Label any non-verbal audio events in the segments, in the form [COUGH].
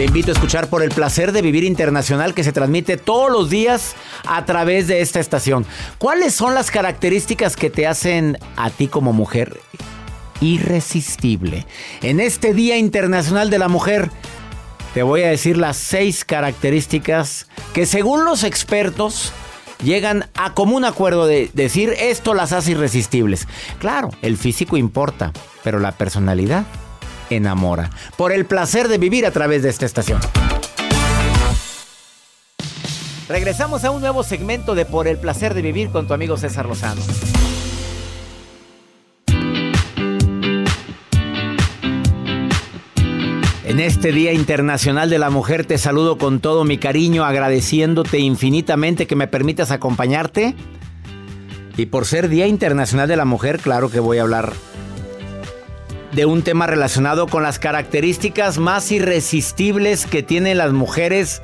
Te invito a escuchar por el placer de vivir internacional que se transmite todos los días a través de esta estación. ¿Cuáles son las características que te hacen a ti como mujer irresistible? En este Día Internacional de la Mujer, te voy a decir las seis características que según los expertos llegan a común acuerdo de decir esto las hace irresistibles. Claro, el físico importa, pero la personalidad enamora. Por el placer de vivir a través de esta estación. Regresamos a un nuevo segmento de Por el placer de vivir con tu amigo César Lozano. En este Día Internacional de la Mujer te saludo con todo mi cariño, agradeciéndote infinitamente que me permitas acompañarte. Y por ser Día Internacional de la Mujer, claro que voy a hablar de un tema relacionado con las características más irresistibles que tienen las mujeres.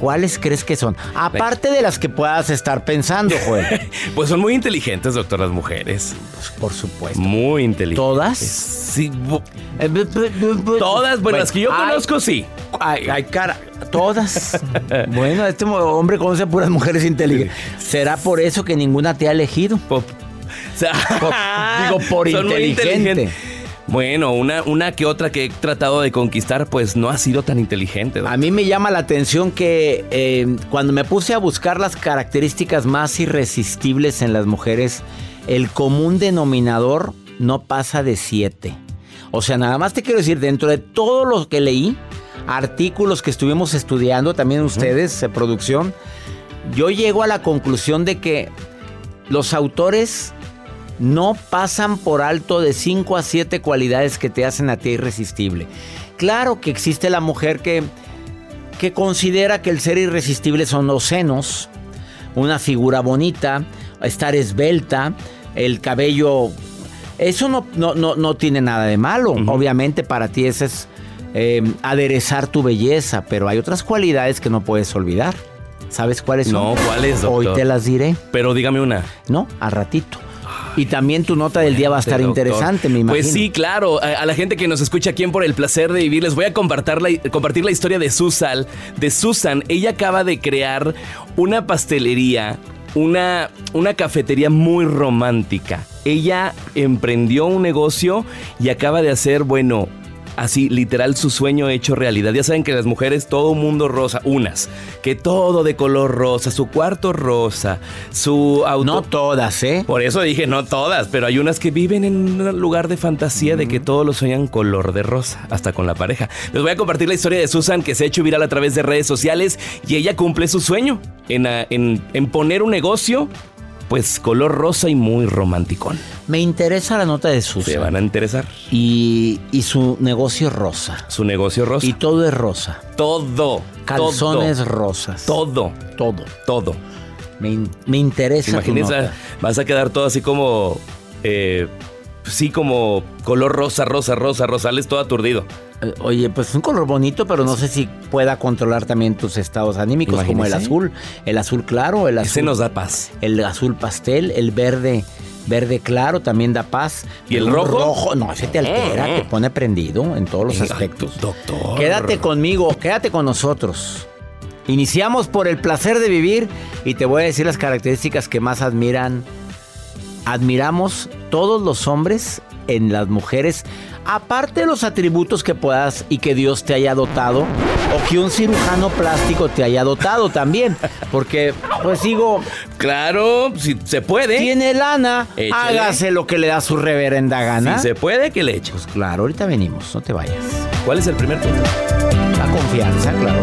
¿Cuáles crees que son? Aparte de las que puedas estar pensando, Joel. [LAUGHS] pues son muy inteligentes, doctor, las mujeres. Pues, por supuesto. Muy inteligentes. ¿Todas? Sí. Todas, bueno, las que yo conozco, sí. Ay, ay, cara. Todas. [LAUGHS] bueno, este hombre conoce a puras mujeres inteligentes. ¿Será por eso que ninguna te ha elegido? [LAUGHS] o sea, digo, por inteligente. Bueno, una, una que otra que he tratado de conquistar, pues no ha sido tan inteligente. A mí me llama la atención que eh, cuando me puse a buscar las características más irresistibles en las mujeres, el común denominador no pasa de siete. O sea, nada más te quiero decir, dentro de todo lo que leí, artículos que estuvimos estudiando, también ustedes, eh, producción, yo llego a la conclusión de que los autores no pasan por alto de 5 a 7 cualidades que te hacen a ti irresistible. Claro que existe la mujer que, que considera que el ser irresistible son los senos, una figura bonita, estar esbelta, el cabello... Eso no, no, no, no tiene nada de malo. Obviamente para ti ese es eh, aderezar tu belleza, pero hay otras cualidades que no puedes olvidar. ¿Sabes cuáles son? No, ¿cuáles, doctor? Hoy te las diré. Pero dígame una. No, al ratito. Y también tu nota del día va a estar Doctor. interesante, me imagino. Pues sí, claro. A, a la gente que nos escucha aquí en Por el Placer de Vivir, les voy a compartir la, compartir la historia de Susan. De Susan, ella acaba de crear una pastelería, una, una cafetería muy romántica. Ella emprendió un negocio y acaba de hacer, bueno, así literal su sueño hecho realidad. Ya saben que las mujeres todo mundo rosa, unas, que todo de color rosa, su cuarto rosa, su auto. No todas, ¿eh? Por eso dije no todas, pero hay unas que viven en un lugar de fantasía de que todos lo sueñan color de rosa, hasta con la pareja. Les voy a compartir la historia de Susan que se ha hecho viral a través de redes sociales y ella cumple su sueño en, en- en poner un negocio, pues color rosa y muy romanticón. Me interesa la nota de Susan. Se van a interesar. Y, y su negocio rosa. Su negocio rosa. Y todo es rosa. todo. Calzones todo, rosas. Todo. Todo. Todo. Me, me interesa tu nota. vas a quedar todo así como eh, sí, como color rosa, rosa, rosa, rosales, todo aturdido. Eh, Oye, pues es un color bonito, pero no sé si pueda controlar también tus estados anímicos, como el azul, el azul claro, el Ese azul, nos da paz. el azul pastel, el verde, verde claro también da paz. ¿Y el rojo? no, ese te altera, Mm. te pone prendido en todos los Venga, aspectos. doctor. Quédate conmigo, quédate con nosotros. Iniciamos por el placer de vivir y te voy a decir las características que más admiran. Admiramos todos los hombres en las mujeres, aparte de los atributos que puedas y que Dios te haya dotado, o que un cirujano plástico te haya dotado también. Porque, pues digo, Claro, si se puede. tiene lana, Échale. hágase lo que le da su reverenda gana. Si se puede, que le eche. Pues claro, ahorita venimos, no te vayas. ¿Cuál es el primer punto? La confianza, claro.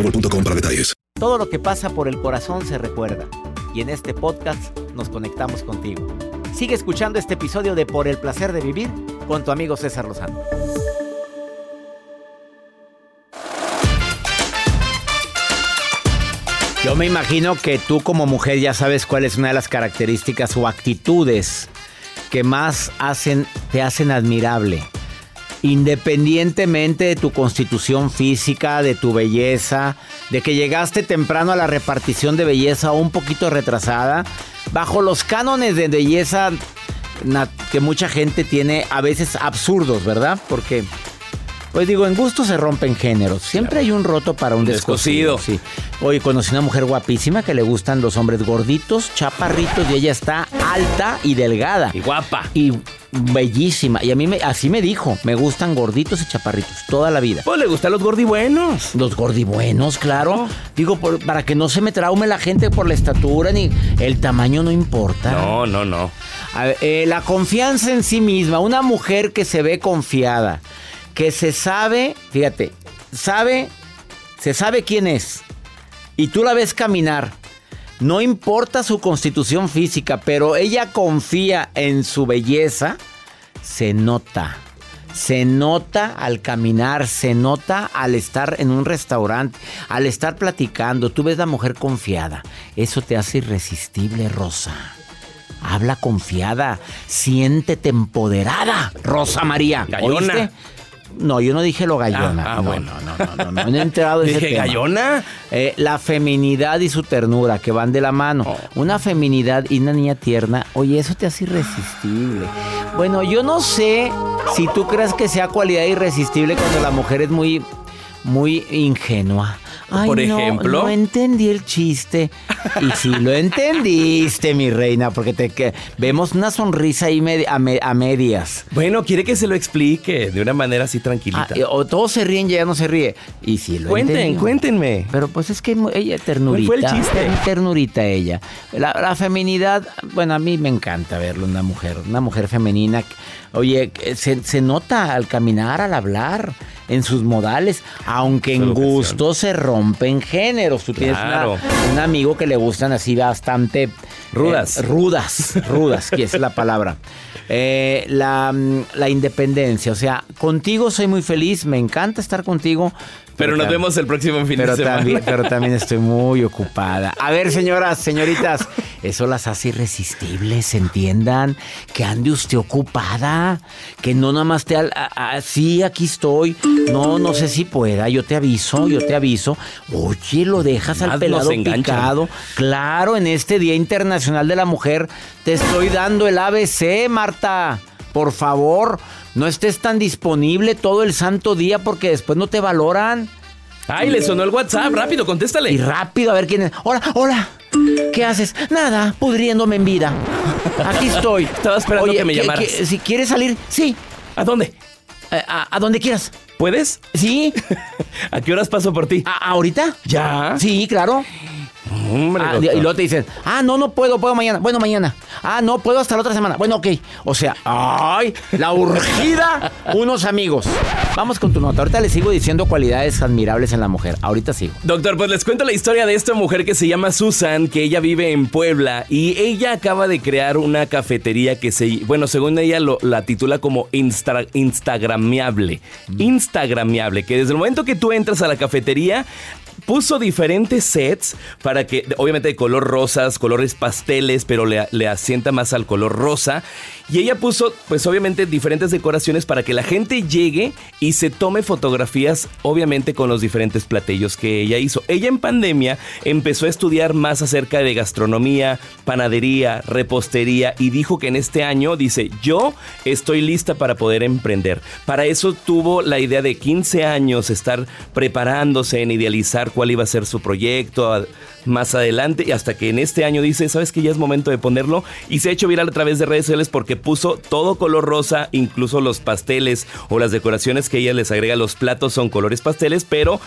boostmobile.com para detalles. Todo lo que pasa por el corazón se recuerda. Y en este podcast nos conectamos contigo. Sigue escuchando este episodio de Por el placer de vivir con tu amigo César Lozano. Yo me imagino que tú como mujer ya sabes cuál es una de las características o actitudes que más hacen, te hacen admirable. Independientemente de tu constitución física, de tu belleza, de que llegaste temprano a la repartición de belleza o un poquito retrasada, bajo los cánones de belleza que mucha gente tiene a veces absurdos, ¿verdad? Porque, pues digo, en gusto se rompen géneros. Siempre hay un roto para un descosido. Sí. Hoy conocí una mujer guapísima que le gustan los hombres gorditos, chaparritos y ella está alta y delgada. Y guapa. Y bellísima. Y a mí me, así me dijo, me gustan gorditos y chaparritos toda la vida. Pues le gustan los gordibuenos. Los gordibuenos, claro. Digo, por- para que no se me traume la gente por la estatura ni el tamaño no importa. No, no, no. A ver, eh, la confianza en sí misma, una mujer que se ve confiada, que se sabe, fíjate, sabe, se sabe quién es. Y tú la ves caminar. No importa su constitución física, pero ella confía en su belleza, se nota. Se nota al caminar, se nota al estar en un restaurante, al estar platicando. Tú ves la mujer confiada. Eso te hace irresistible, Rosa. Habla confiada, siéntete empoderada, Rosa María. Gallona. ¿Oíste? No, yo no dije lo gallona. Ah, ah, no, bueno. no, no, no, no, no, he enterado de [LAUGHS] ese Dije, tema. ¿gallona? Eh, la feminidad y su ternura que van de la mano. Oh. Una feminidad y una niña tierna. Oye, eso te hace irresistible. Bueno, yo no sé si tú crees que sea cualidad irresistible cuando la mujer es muy, muy ingenua. Ay, Por no, ejemplo. No entendí el chiste. Y sí lo entendiste, mi reina, porque te que vemos una sonrisa ahí a, me- a medias. Bueno, quiere que se lo explique de una manera así Ah, tranquilita. eh, o todos se ríen y ella no se ríe. Y sí lo Cuenten, entendió. cuéntenme. Pero pues es que ella ternurita. ¿Cuál fue el chiste? ter- Ternurita ella. La, la feminidad, bueno, a mí me encanta verlo, una mujer, una mujer femenina. Oye, se nota al caminar, al hablar, en sus modales, aunque en gusto se rompen géneros. Tú tienes Claro. una- un amigo que le gustan así bastante... Rudas. eh, rudas, [LAUGHS] rudas, que es la palabra. Eh, la, mm, la independencia, o sea, contigo soy muy feliz, me encanta estar contigo. Pero nos vemos el próximo fin pero de semana. también, [LAUGHS] pero también estoy muy ocupada. A ver, señoras, señoritas, eso las hace irresistibles, entiendan. Que ande usted ocupada. Que no nada más te... al- a- a- sí, aquí estoy. No, no sé si pueda. Yo te aviso, yo te aviso. Oye, lo dejas al Más pelado picado. Claro, en este Día Internacional de la Mujer, te estoy dando el ABC, Marta. Por favor, no estés tan disponible todo el santo día porque después no te valoran. Ay, le sonó el WhatsApp, rápido, contéstale. Y rápido, a ver quién es. Hola, hola. ¿Qué haces? Nada, pudriéndome en vida. Aquí estoy. [LAUGHS] Estaba esperando que me llamaras. si quieres salir, sí. ¿A dónde? Eh, a, donde quieras. ¿Puedes? Sí. [LAUGHS] ¿A qué horas paso por ti? ¿Ahorita? ¿Ya? Sí, claro. Ah, y luego te dicen, ah, no, no puedo, puedo mañana. Bueno, mañana. Ah, no, puedo hasta la otra semana. Bueno, ok. O sea, ay, la urgida, [LAUGHS] unos amigos. Vamos con tu nota. Ahorita les sigo diciendo cualidades admirables en la mujer. Ahorita sigo. Doctor, pues les cuento la historia de esta mujer que se llama Susan, que ella vive en Puebla y ella acaba de crear una cafetería que se, bueno, según ella lo, la titula como Insta, Instagramiable. Mm. Instagramiable, que desde el momento que tú entras a la cafetería, puso diferentes sets para que, obviamente de color rosas, colores pasteles, pero le, le, asienta más al color rosa. Y ella puso, pues obviamente, diferentes decoraciones para que la gente llegue y se tome fotografías, obviamente, con los diferentes platillos que ella hizo. Ella en pandemia empezó a estudiar más acerca de gastronomía, panadería, repostería y dijo que en este año, dice, yo estoy lista para poder emprender. Para eso tuvo la idea de 15 años estar preparándose en idealizar cuál iba a ser su proyecto más adelante y hasta que en este año dice, sabes que ya es momento de ponerlo y se ha hecho viral a través de redes sociales porque puso todo color rosa, incluso los pasteles o las decoraciones que ella les agrega a los platos son colores pasteles, pero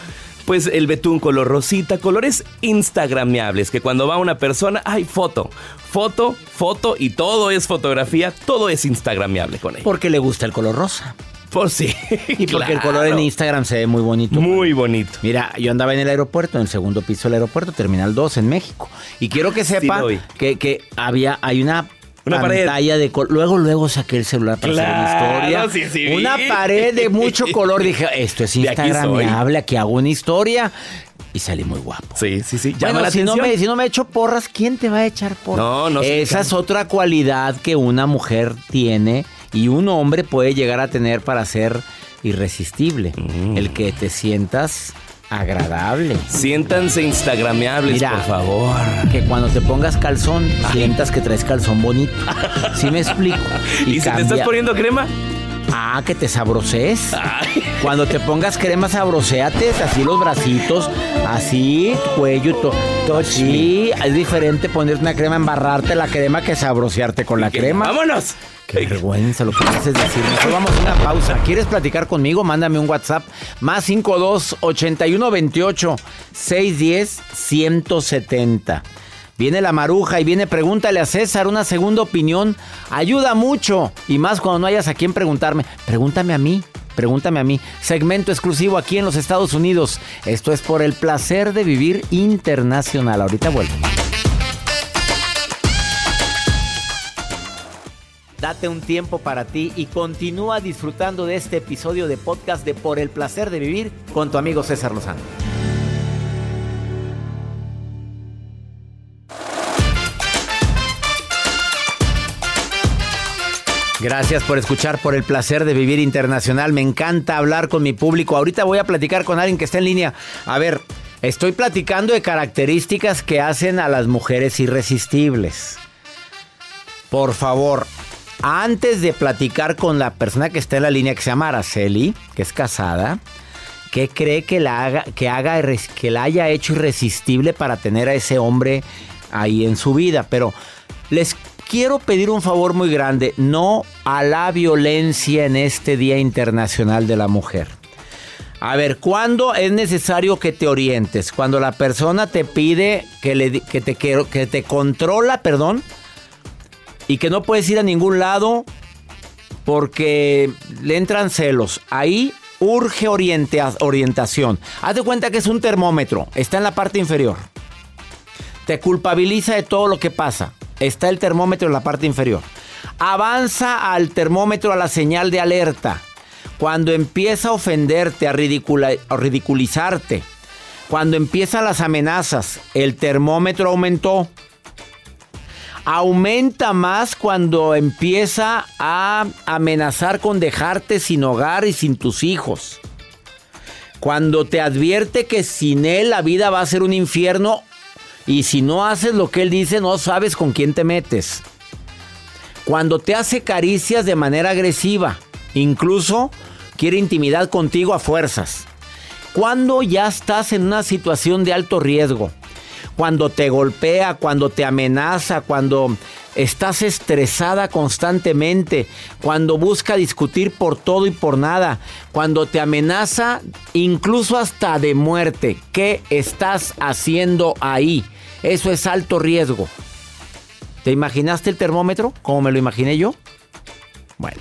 pues el betún color rosita, colores instagramiables, que cuando va una persona hay foto, foto, foto y todo es fotografía, todo es instagramiable con ella. Porque le gusta el color rosa. Por sí. Y porque el color en Instagram se ve muy bonito. Muy bonito. Mira, yo andaba en el aeropuerto, en el segundo piso del aeropuerto, Terminal 2 en México. Y quiero que sepa que, que había, hay una una pantalla de color. Luego, luego saqué el celular para hacer una historia. una pared de mucho color. Dije, esto es instagramable, aquí hago una historia. Y salí muy guapo. Sí, sí, sí. Bueno, si, no me, si no me echo porras, ¿quién te va a echar porras? No, no Esa es otra cualidad que una mujer tiene y un hombre puede llegar a tener para ser irresistible. Mm. El que te sientas agradable. Siéntanse instagrameables, por favor. Que cuando te pongas calzón, sientas que traes calzón bonito. ¿Sí me explico? [LAUGHS] ¿Y, si te estás poniendo crema? Ah, que te sabroces. Cuando te pongas crema, sabroseate, así los bracitos, así, cuello, todo. sí, es diferente ponerte una crema, embarrarte la crema que sabrosearte con la crema. ¡Vámonos! Qué vergüenza lo que haces decir. Mejor vamos a una pausa. ¿Quieres platicar conmigo? Mándame un WhatsApp. Más 52 81 28 610 170. Viene la maruja y viene pregúntale a César una segunda opinión. Ayuda mucho. Y más cuando no hayas a quién preguntarme. Pregúntame a mí. Pregúntame a mí. Segmento exclusivo aquí en los Estados Unidos. Esto es por el placer de vivir internacional. Ahorita vuelvo. Date un tiempo para ti y continúa disfrutando de este episodio de podcast de Por el placer de vivir con tu amigo César Lozano. Gracias por escuchar por el placer de vivir internacional. Me encanta hablar con mi público. Ahorita voy a platicar con alguien que está en línea. A ver, estoy platicando de características que hacen a las mujeres irresistibles. Por favor, antes de platicar con la persona que está en la línea, que se llama Araceli, que es casada, ¿qué cree que la, que, haga, que la haya hecho irresistible para tener a ese hombre ahí en su vida? Pero les quiero pedir un favor muy grande, no a la violencia en este Día Internacional de la Mujer. A ver, ¿cuándo es necesario que te orientes? Cuando la persona te pide que, le, que, te, que te controla, perdón, y que no puedes ir a ningún lado porque le entran celos. Ahí urge orientación. Haz de cuenta que es un termómetro, está en la parte inferior. Te culpabiliza de todo lo que pasa. Está el termómetro en la parte inferior. Avanza al termómetro a la señal de alerta. Cuando empieza a ofenderte, a, a ridiculizarte, cuando empiezan las amenazas, el termómetro aumentó aumenta más cuando empieza a amenazar con dejarte sin hogar y sin tus hijos. Cuando te advierte que sin él la vida va a ser un infierno Y si no haces lo que él dice, no sabes con quién te metes. Cuando te hace caricias de manera agresiva, incluso quiere intimidad contigo a fuerzas. Cuando ya estás en una situación de alto riesgo. Cuando te golpea, cuando te amenaza, cuando estás estresada constantemente, cuando busca discutir por todo y por nada, cuando te amenaza incluso hasta de muerte. ¿Qué estás haciendo ahí? Eso es alto riesgo. ¿Te imaginaste el termómetro como me lo imaginé yo? Bueno.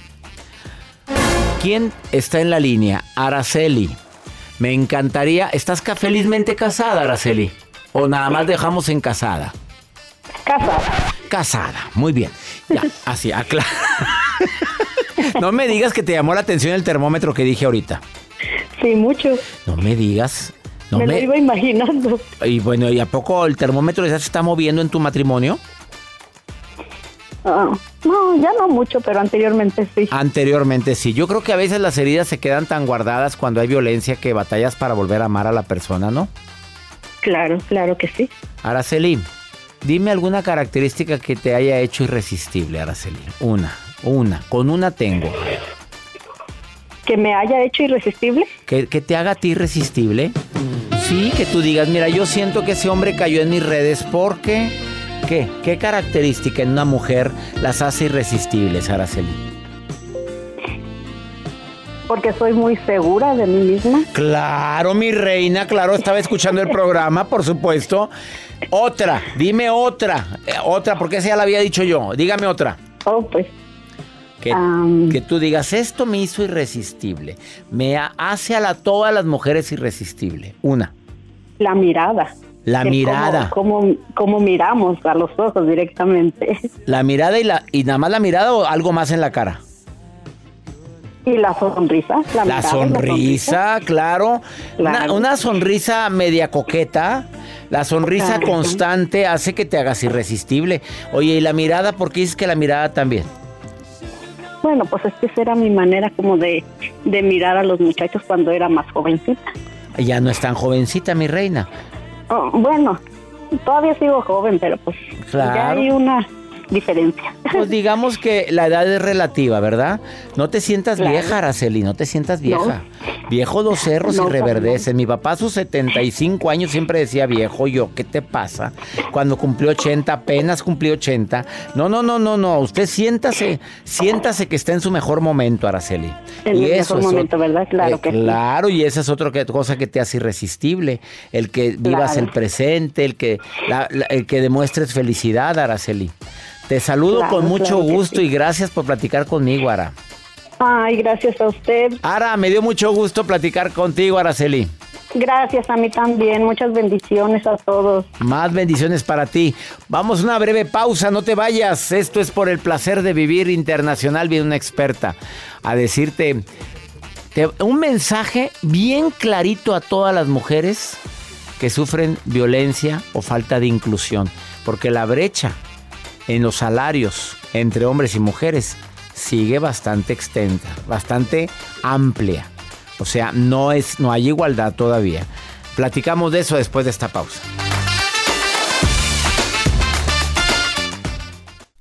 ¿Quién está en la línea? Araceli. Me encantaría. ¿Estás felizmente casada, Araceli? ¿O nada más dejamos en casada? Casada. Casada, muy bien. Ya, así, aclara. [LAUGHS] no me digas que te llamó la atención el termómetro que dije ahorita. Sí, mucho. No me digas. No me, lo iba imaginando. Y bueno, ¿y a poco el termómetro ya se está moviendo en tu matrimonio? Ah, no, ya no mucho, pero anteriormente sí. Anteriormente sí. Yo creo que a veces las heridas se quedan tan guardadas cuando hay violencia que batallas para volver a amar a la persona, ¿no? Claro, claro que sí. Araceli, dime alguna característica que te haya hecho irresistible, Araceli. Una, una, con una tengo. ¿Que me haya hecho irresistible? ¿Que, que te haga a ti irresistible? Sí, que tú digas, mira, yo siento que ese hombre cayó en mis redes porque ¿Qué? ¿Qué característica en una mujer las hace irresistibles, Araceli? Porque soy muy segura de mí misma. Claro, mi reina, claro, estaba escuchando el programa, por supuesto. Otra, dime otra, eh, otra, porque esa ya la había dicho yo. Dígame otra. Oh, pues. Que, que tú digas, esto me hizo irresistible. Me hace a la, todas las mujeres irresistible. Una. La mirada. La mirada. Cómo, cómo, miramos a los ojos directamente. [LAUGHS] La mirada y, la, y nada más la mirada o algo más en la cara. Y la sonrisa. La, sonrisa, claro. Una, sonrisa media coqueta. La sonrisa constante hace que te hagas irresistible. Oye, ¿y la mirada? ¿Por qué dices que la mirada también? Bueno, pues es que esa era mi manera como de, de mirar a los muchachos cuando era más jovencita. Ya no es tan jovencita, mi reina. Oh, bueno, todavía sigo joven, pero pues ya hay una diferencia. Pues digamos que la edad es relativa, ¿verdad? No te sientas vieja, Araceli, no te sientas vieja. Viejo dos cerros y reverdece. Mi papá a sus 75 años siempre decía viejo, yo, ¿qué te pasa? Cuando cumplió 80, apenas cumplió 80. No, no, no, no, no. Usted siéntase, siéntase que está en su mejor momento, Araceli. En y eso mejor momento, ¿verdad? Claro eh, que Claro, y esa es otra cosa que te hace irresistible. El que vivas el presente, el que, el que demuestres felicidad, Araceli. Te saludo con mucho gusto y gracias por platicar conmigo, Ara. Ay, gracias a usted. Ara, me dio mucho gusto platicar contigo, Araceli. Gracias a mí también. Muchas bendiciones a todos. Más bendiciones para ti. Vamos a una breve pausa, no te vayas. Esto es por el placer de vivir internacional. Viene una experta a decirte un mensaje bien clarito a todas las mujeres que sufren violencia o falta de inclusión. Porque la brecha en los salarios entre hombres y mujeres sigue bastante extensa, bastante amplia. O sea, no, es, no hay igualdad todavía. Platicamos de eso después de esta pausa.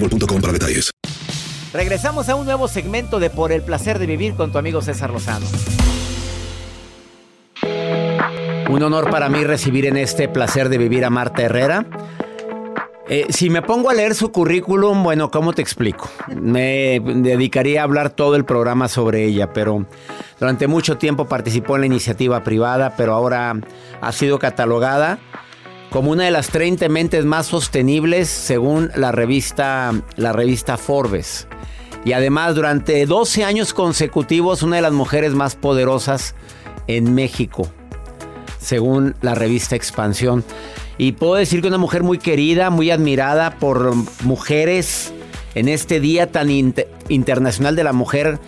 boostmobile.com para detalles. Regresamos a un nuevo segmento de Por el placer de vivir con tu amigo César Lozano. Un honor para mí recibir en este placer de vivir a Marta Herrera. Eh, si me pongo a leer su currículum, bueno, ¿cómo te explico? Me dedicaría a hablar todo el programa sobre ella, pero durante mucho tiempo participó en la iniciativa privada, pero ahora ha sido catalogada como una de las 30 mentes más sostenibles según la revista, la revista Forbes. Y además, durante 12 años consecutivos, una de las mujeres más poderosas en México, según la revista Expansión. Y puedo decir que una mujer muy querida, muy admirada por mujeres en este día tan internacional de la mujer,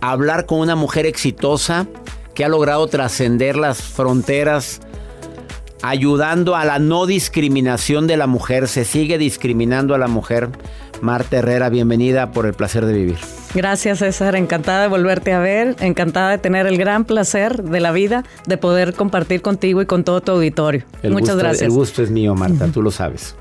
hablar con una mujer exitosa que ha logrado trascender las fronteras, ayudando a la no discriminación de la mujer. Se sigue discriminando a la mujer. Marta Herrera, bienvenida por el placer de vivir. Gracias César, encantada de volverte a ver, encantada de tener el gran placer de la vida de poder compartir contigo y con todo tu auditorio. Muchas gracias. El gusto es mío, Marta, tú lo sabes.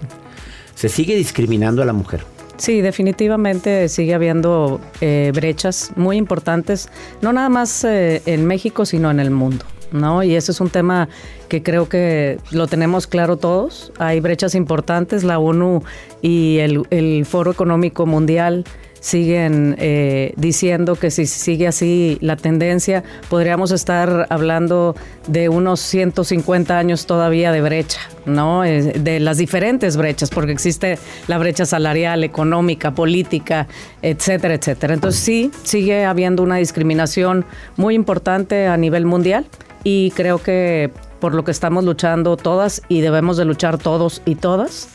Se sigue discriminando a la mujer. Sí, definitivamente sigue habiendo eh, brechas muy importantes, no nada más eh, en México, sino en el mundo. ¿No? Y ese es un tema que creo que lo tenemos claro todos. Hay brechas importantes, la ONU y el, Foro Económico Mundial siguen eh, diciendo que si sigue así la tendencia, podríamos estar hablando de unos 150 años todavía de brecha, ¿no? De las diferentes brechas, porque existe la brecha salarial, económica, política, etcétera, etcétera. Entonces sí, sigue habiendo una discriminación muy importante a nivel mundial y creo que por lo que estamos luchando todas y debemos de luchar todos y todas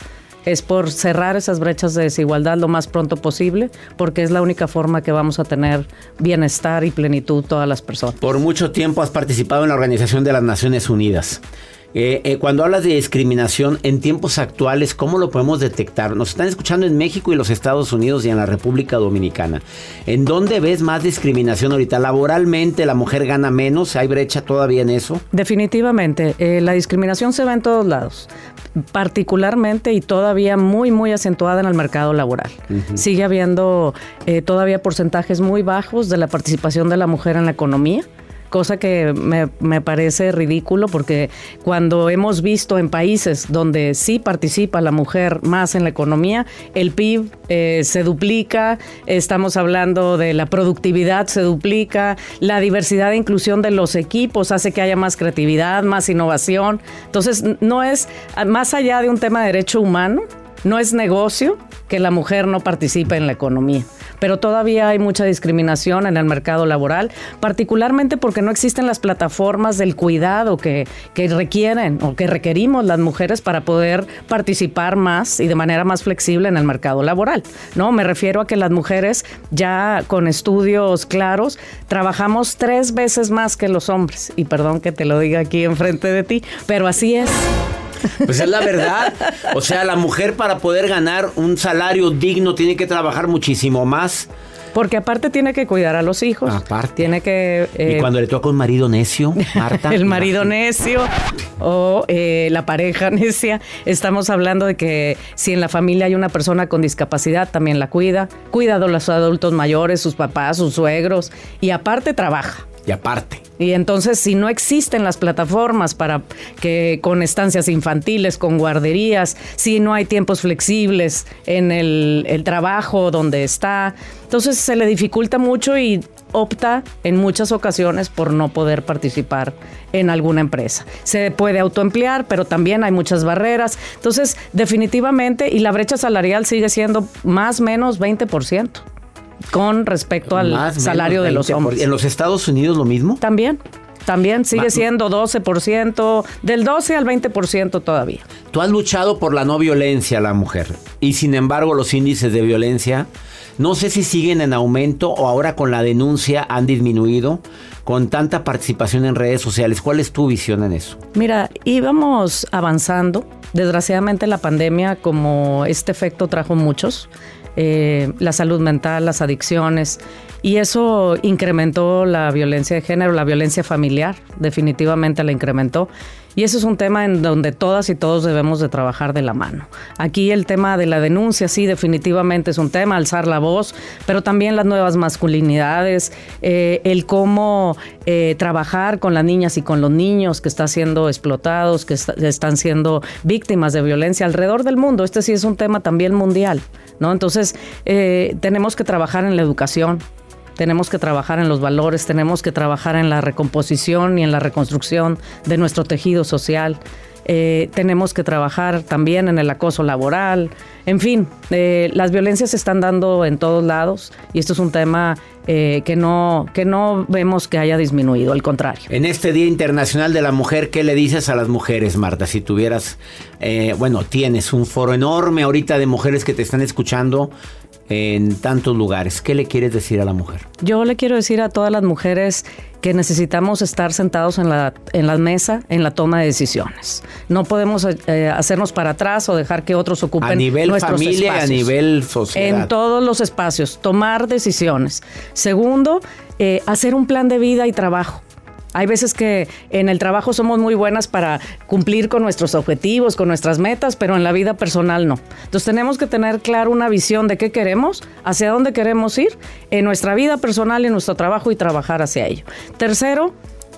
es por cerrar esas brechas de desigualdad lo más pronto posible, porque es la única forma que vamos a tener bienestar y plenitud todas las personas. Por mucho tiempo has participado en la Organización de las Naciones Unidas. Eh, eh, cuando hablas de discriminación en tiempos actuales, ¿cómo lo podemos detectar? Nos están escuchando en México y los Estados Unidos y en la República Dominicana. ¿En dónde ves más discriminación ahorita? ¿Laboralmente la mujer gana menos? ¿Hay brecha todavía en eso? Definitivamente. Eh, la discriminación se ve en todos lados particularmente y todavía muy, muy acentuada en el mercado laboral. Sigue habiendo todavía porcentajes muy bajos de la participación de la mujer en la economía cosa que me, parece ridículo porque cuando hemos visto en países donde sí participa la mujer más en la economía, el PIB eh, se duplica, estamos hablando de la productividad se duplica, la diversidad e inclusión de los equipos hace que haya más creatividad, más innovación. Entonces, no es más allá de un tema de derecho humano, no es negocio que la mujer no participe en la economía pero todavía hay mucha discriminación en el mercado laboral, particularmente porque no existen las plataformas del cuidado que, que requieren o que requerimos las mujeres para poder participar más y de manera más flexible en el mercado laboral. No, me refiero a que las mujeres ya con estudios claros trabajamos tres veces más que los hombres. Y perdón que te lo diga aquí enfrente de ti, pero así es. Pues es la verdad. O sea, la mujer para poder ganar un salario digno tiene que trabajar muchísimo más. Porque aparte tiene que cuidar a los hijos. Aparte. Tiene que. y eh, cuando le toca un marido necio, Marta. [LAUGHS] el marido necio o eh, la pareja [LAUGHS] necia. Estamos hablando de que si en la familia hay una persona con discapacidad, también la cuida. Cuida a los adultos mayores, sus papás, sus suegros. Y aparte trabaja. Y aparte. Y entonces, si no existen las plataformas para que con estancias infantiles, con guarderías, si no hay tiempos flexibles en el, trabajo donde está, entonces se le dificulta mucho y opta en muchas ocasiones por no poder participar en alguna empresa. Se puede autoemplear, pero también hay muchas barreras. Entonces, definitivamente, y la brecha salarial sigue siendo más o menos 20% con respecto al salario de los hombres. ¿En los Estados Unidos lo mismo? También. También sigue siendo 12%, del 12 al 20% todavía. Tú has luchado por la no violencia a la mujer y sin embargo los índices de violencia no sé si siguen en aumento o ahora con la denuncia han disminuido con tanta participación en redes sociales. ¿Cuál es tu visión en eso? Mira, íbamos avanzando. Desgraciadamente la pandemia, como este efecto trajo muchos, eh, la salud mental, las adicciones. Y eso incrementó la violencia de género, la violencia familiar, definitivamente la incrementó. Y eso es un tema en donde todas y todos debemos de trabajar de la mano. Aquí el tema de la denuncia, sí, definitivamente es un tema, alzar la voz, pero también las nuevas masculinidades, eh, el cómo eh, trabajar con las niñas y con los niños que están siendo explotados, que están siendo víctimas de violencia alrededor del mundo. Este sí es un tema también mundial, ¿no? Entonces, eh, tenemos que trabajar en la educación, tenemos que trabajar en los valores, tenemos que trabajar en la recomposición y en la reconstrucción de nuestro tejido social. Eh, tenemos que trabajar también en el acoso laboral. En fin, eh, las violencias se están dando en todos lados y esto es un tema eh, que, no, que no vemos que haya disminuido, al contrario. En este Día Internacional de la Mujer, ¿qué le dices a las mujeres, Marta? Si tuvieras, bueno, tienes un foro enorme ahorita de mujeres que te están escuchando en tantos lugares. ¿Qué le quieres decir a la mujer? Yo le quiero decir a todas las mujeres que necesitamos estar sentados en la, en la mesa en la toma de decisiones. No podemos eh, hacernos para atrás o dejar que otros ocupen a nivel familia, a nivel social. En todos los espacios, tomar decisiones. Segundo, eh, hacer un plan de vida y trabajo. Hay veces que en el trabajo somos muy buenas para cumplir con nuestros objetivos, con nuestras metas, pero en la vida personal no. Entonces tenemos que tener claro una visión de qué queremos, hacia dónde queremos ir en nuestra vida personal en nuestro trabajo y trabajar hacia ello. Tercero,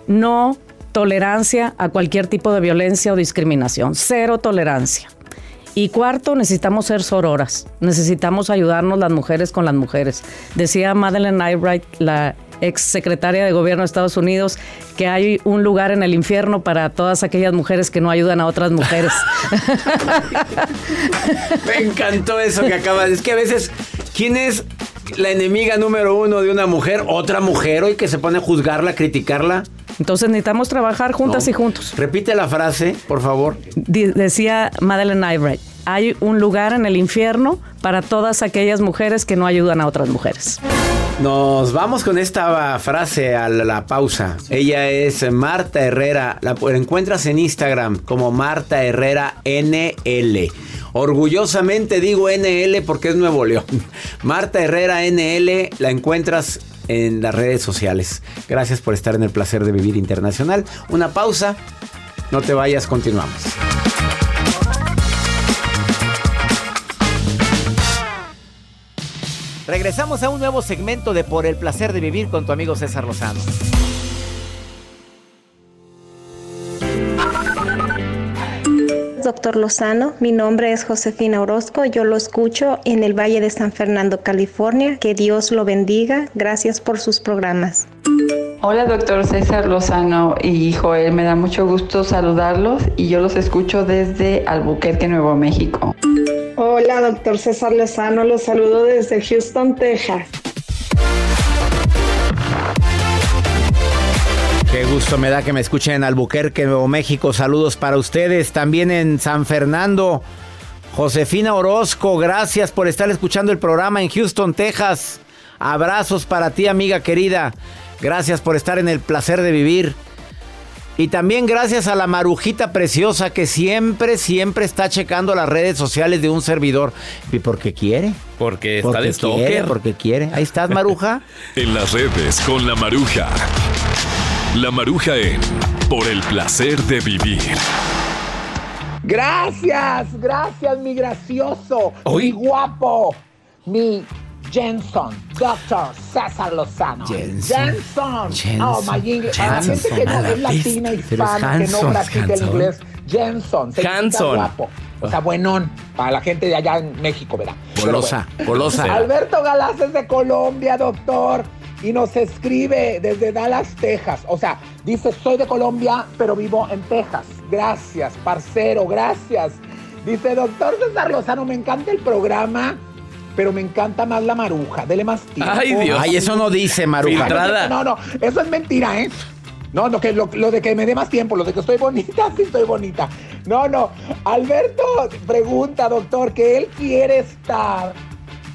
no tolerancia a cualquier tipo de violencia o discriminación. Cero tolerancia. Y cuarto, necesitamos ser sororas. Necesitamos ayudarnos las mujeres con las mujeres. Decía Madeleine Albright, la ex secretaria de gobierno de Estados Unidos, que hay un lugar en el infierno para todas aquellas mujeres que no ayudan a otras mujeres. [LAUGHS] Me encantó eso que acabas. Es que a veces, ¿quién es la enemiga número uno de una mujer? Otra mujer hoy que se pone a juzgarla, a criticarla. Entonces necesitamos trabajar juntas y juntos. Repite la frase, por favor. decía Madeleine Albright, hay un lugar en el infierno para todas aquellas mujeres que no ayudan a otras mujeres. Nos vamos con esta frase a la, pausa. Ella es Marta Herrera. La encuentras en Instagram como Marta Herrera NL. Orgullosamente digo NL porque es Nuevo León. [LAUGHS] Marta Herrera NL la encuentras en las redes sociales. Gracias por estar en el placer de vivir internacional. Una pausa. No te vayas, continuamos. Regresamos a un nuevo segmento de Por el placer de vivir con tu amigo César Lozano. Doctor Lozano, mi nombre es Josefina Orozco, yo lo escucho en el Valle de San Fernando, California. Que Dios lo bendiga. Gracias por sus programas. Hola, doctor César Lozano y Joel, me da mucho gusto saludarlos y yo los escucho desde Albuquerque, Nuevo México. Hola, doctor César Lozano, los saludo desde Houston, Texas. Qué gusto me da que me escuchen en Albuquerque, Nuevo México. Saludos para ustedes. También en San Fernando. Josefina Orozco, gracias por estar escuchando el programa en Houston, Texas. Abrazos para ti, amiga querida. Gracias por estar en el placer de vivir. Y también gracias a la marujita preciosa que siempre, siempre está checando las redes sociales de un servidor. ¿Y porque quiere? Porque está de quiere, Porque quiere. Ahí estás, maruja. [LAUGHS] en las redes con la maruja. La maruja en Por el placer de vivir. Gracias, gracias, mi gracioso, mi guapo, mi Jenson, Doctor César Lozano. Jenson. Jenson. Oh, my English. A la gente que no es latina, hispana, que no practica el inglés. Jenson. Hanson. guapo. O sea, buenón. Para la gente de allá en México, ¿verdad? Golosa, golosa. Alberto Galás es de Colombia, doctor. Y nos escribe desde Dallas, Texas. O sea, dice, soy de Colombia, pero vivo en Texas. Gracias, parcero, gracias. Dice, doctor César Lozano, me encanta el programa pero me encanta más la maruja. Dele más tiempo. Ay, Dios. Ay, eso no dice maruja. No, no, eso es mentira, ¿eh? No, no, que lo, de que me dé más tiempo, lo de que estoy bonita, [LAUGHS] sí estoy bonita. No, no. Alberto pregunta, doctor, que él quiere estar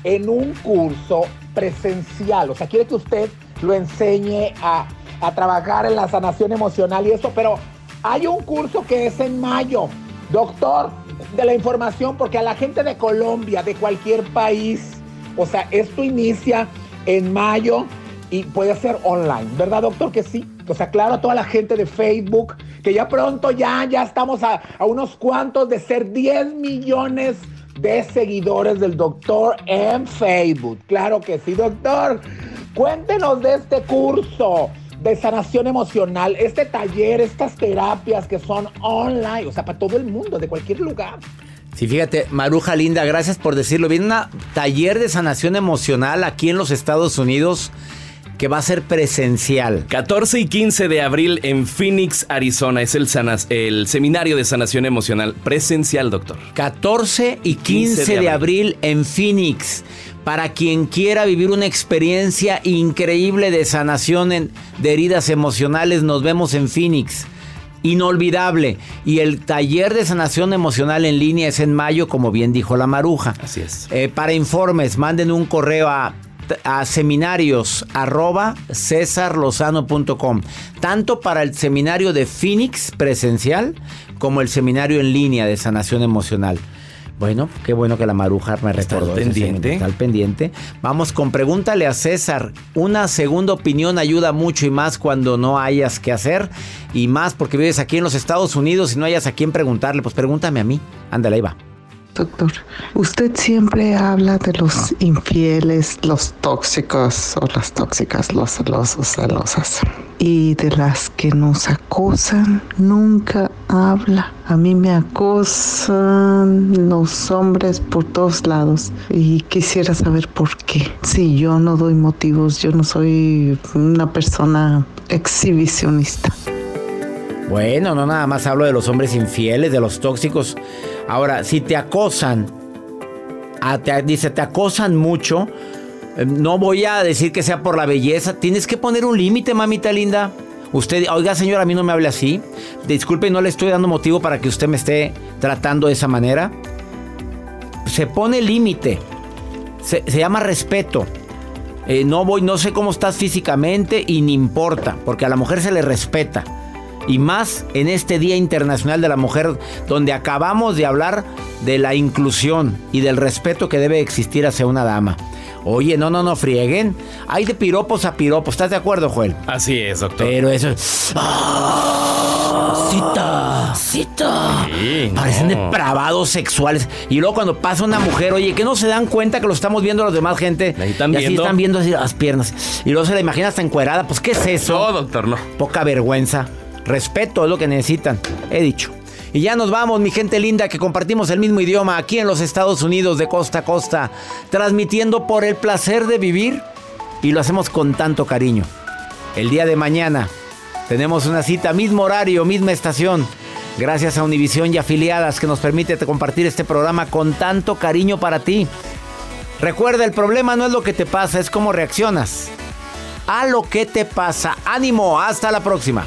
en un curso presencial. O sea, quiere que usted lo enseñe a, a trabajar en la sanación emocional y eso, pero hay un curso que es en mayo. Doctor, de la información porque a la gente de Colombia, de cualquier país, O sea, esto inicia en mayo y puede ser online, ¿verdad, doctor? Que sí. O sea, claro a toda la gente de Facebook, que ya pronto ya, ya estamos a, a unos cuantos de ser 10 millones de seguidores del doctor en Facebook. Claro que sí, doctor. Cuéntenos de este curso de sanación emocional, este taller, estas terapias que son online, o sea, para todo el mundo, de cualquier lugar. Sí, fíjate, Maruja Linda, gracias por decirlo. Viene un taller de sanación emocional aquí en los Estados Unidos que va a ser presencial. 14 y 15 de abril en Phoenix, Arizona. Es el, el seminario de sanación emocional presencial, doctor. 14 y 15, de, abril en Phoenix. Para quien quiera vivir una experiencia increíble de sanación de heridas emocionales, nos vemos en Phoenix. Inolvidable. Y el taller de sanación emocional en línea es en mayo, como bien dijo la maruja. Así es. Eh, para informes, manden un correo a a seminarios arroba. Tanto para el seminario de Phoenix presencial como el seminario en línea de sanación emocional. Bueno, qué bueno que la maruja me recordó. Está pendiente. Está pendiente. Vamos con pregúntale a César. Una segunda opinión ayuda mucho y más cuando no hayas que hacer. Y más porque vives aquí en los Estados Unidos y no hayas a quién preguntarle. Pues pregúntame a mí. Ándale, ahí va. Doctor, usted siempre habla de los infieles, los tóxicos o las tóxicas, los celosos, celosas. Y de las que nos acosan, nunca habla. A mí me acosan los hombres por todos lados y quisiera saber por qué. Si yo no doy motivos, yo no soy una persona exhibicionista. Bueno, no nada más hablo de los hombres infieles, de los tóxicos. Ahora, si te acosan, dice, te acosan mucho, eh, no voy a decir que sea por la belleza, tienes que poner un límite, mamita linda. Usted, oiga señora, a mí no me hable así. Disculpe, no le estoy dando motivo para que usted me esté tratando de esa manera. Se pone límite. Se, llama respeto. Eh, no voy, no sé cómo estás físicamente y ni importa, porque a la mujer se le respeta y más en este Día Internacional de la Mujer, donde acabamos de hablar de la inclusión y del respeto que debe existir hacia una dama. Oye, no, no, no frieguen. Hay de piropos a piropos. ¿Estás de acuerdo, Joel? Así es, doctor. Pero eso es. ¡Ah! ¡Cita! ¡Cita! Parecen depravados sexuales. Y luego cuando pasa una mujer, oye, que no se dan cuenta que lo estamos viendo los demás gente. Ahí están y así viendo. están viendo así las piernas. Y luego se la imagina hasta encuerada. Pues, ¿qué es eso? No, doctor, no. Poca vergüenza. Respeto es lo que necesitan, he dicho. Y ya nos vamos, mi gente linda, que compartimos el mismo idioma aquí en los Estados Unidos de costa a costa, transmitiendo por el placer de vivir y lo hacemos con tanto cariño. El día de mañana tenemos una cita, mismo horario, misma estación. Gracias a Univisión y afiliadas que nos permite compartir este programa con tanto cariño para ti. Recuerda, el problema no es lo que te pasa, es cómo reaccionas a lo que te pasa. Ánimo, hasta la próxima.